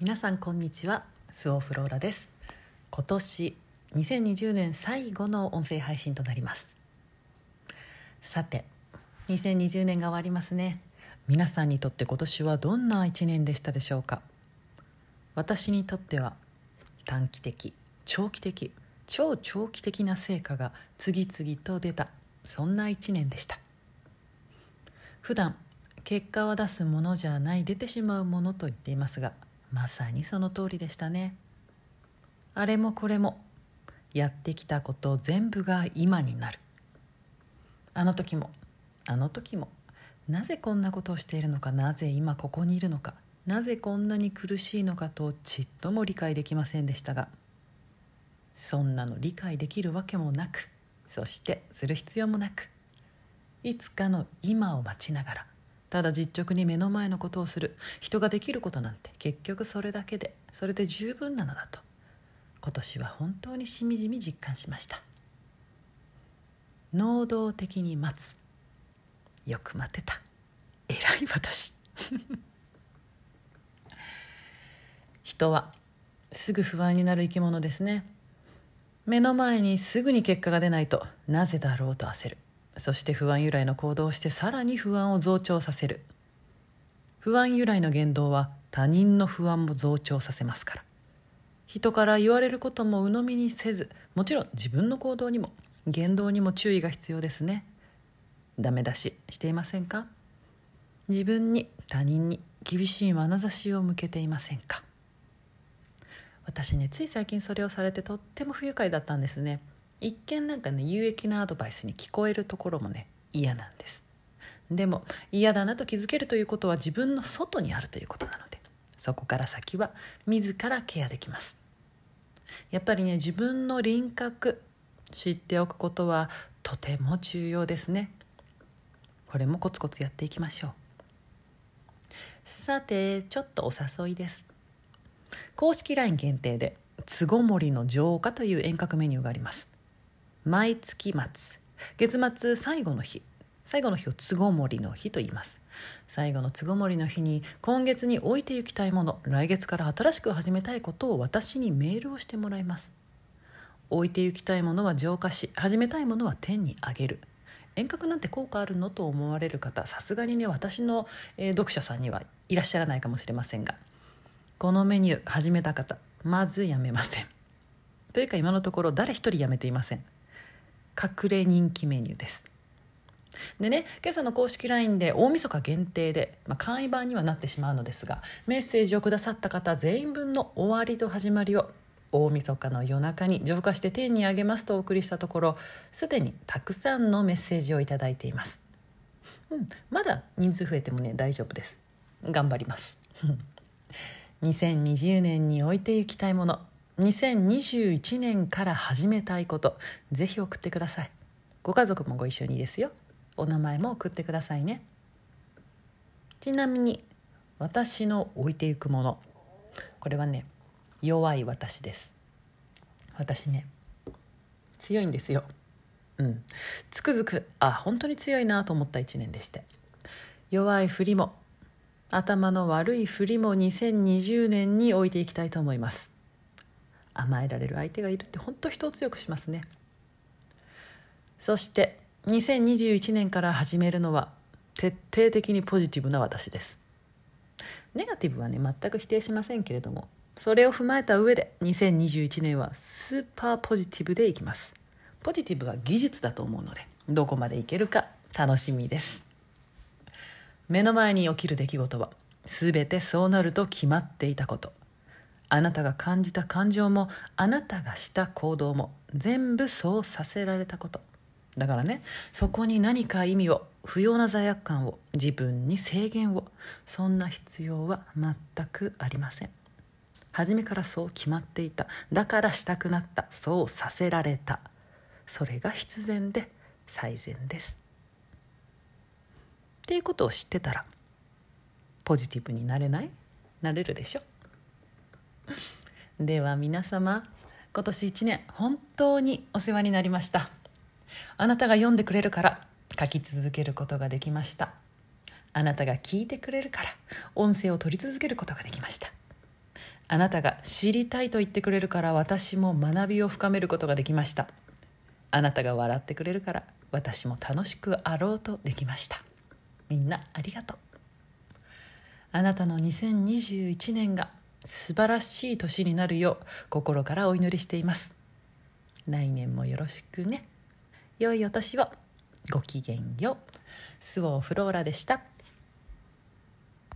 皆さんこんにちは。スオフローラです。今年2020年最後の音声配信となります。さて2020年が終わりますね。皆さんにとって今年はどんな一年でしたでしょうか。私にとっては短期的長期的超長期的な成果が次々と出たそんな一年でした。普段結果を出すものじゃない出てしまうものと言っていますがまさにその通りでしたね。あれもこれもやってきたこと全部が今になる。あの時もあの時もなぜこんなことをしているのかなぜ今ここにいるのかなぜこんなに苦しいのかとちっとも理解できませんでしたがそんなの理解できるわけもなくそしてする必要もなくいつかの今を待ちながらただ実直に目の前のことをする。人ができることなんて結局それだけでそれで十分なのだと。今年は本当にしみじみ実感しました。能動的に待つ。よく待てた。偉い私。人はすぐ不安になる生き物ですね。目の前にすぐに結果が出ないとなぜだろうと焦る。そして不安由来の行動をしてさらに不安を増長させる。不安由来の言動は他人の不安も増長させますから。人から言われることも鵜呑みにせずもちろん自分の行動にも言動にも注意が必要ですね。ダメ出ししていませんか？自分に他人に厳しい眼差しを向けていませんか？私ねつい最近それをされてとっても不愉快だったんですね。一見なんかね有益なアドバイスに聞こえるところもね嫌なんです。でも嫌だなと気づけるということは自分の外にあるということなのでそこから先は自らケアできます。やっぱりね自分の輪郭知っておくことはとても重要ですね。これもコツコツやっていきましょう。さてちょっとお誘いです。公式 LINE 限定で「つごもりの浄化」という遠隔メニューがあります。毎月末。月末最後の日。最後の日をつごもりの日と言います。最後のつごもりの日に今月に置いていきたいもの。来月から新しく始めたいことを私にメールをしてもらいます。置いていきたいものは浄化し始めたいものは天にあげる。遠隔なんて効果あるのと思われる方さすがにね私の、えー、読者さんにはいらっしゃらないかもしれませんが。このメニュー始めた方まずやめません。というか今のところ誰一人やめていません。隠れ人気メニューです。でね今朝の公式 LINE で大晦日限定で、まあ、簡易版にはなってしまうのですがメッセージをくださった方全員分の終わりと始まりを大晦日の夜中に浄化して天にあげますとお送りしたところすでにたくさんのメッセージを頂いています、うん、まだ人数増えてもね大丈夫です。頑張ります。2020年に置いていきたいもの。2021年から始めたいこと。ぜひ送ってください。ご家族もご一緒にですよ。お名前も送ってくださいね。ちなみに私の置いていくもの。これはね弱い私です。私ね強いんですよ。うん。つくづくあ本当に強いなと思った一年でして。弱いふりも頭の悪いふりも2020年に置いていきたいと思います。甘えられる相手がいるって本当人を強くしますね。そして2021年から始めるのは徹底的にポジティブな私です。ネガティブはね全く否定しませんけれどもそれを踏まえた上で2021年はスーパーポジティブでいきます。ポジティブは技術だと思うのでどこまでいけるか楽しみです。目の前に起きる出来事は全てそうなると決まっていたこと。あなたが感じた感情もあなたがした行動も全部そうさせられたこと。だからねそこに何か意味を不要な罪悪感を自分に制限をそんな必要は全くありません。初めからそう決まっていた。だからしたくなった。そうさせられた。それが必然で最善です。っていうことを知ってたらポジティブになれない？なれるでしょ？では皆様今年1年本当にお世話になりました。あなたが読んでくれるから書き続けることができました。あなたが聞いてくれるから音声を取り続けることができました。あなたが知りたいと言ってくれるから私も学びを深めることができました。あなたが笑ってくれるから私も楽しくあろうとできました。みんなありがとう。あなたの2021年が素晴らしい年になるよう心からお祈りしています。来年もよろしくね。良いお年を。ごきげんよう。スオフローラでした。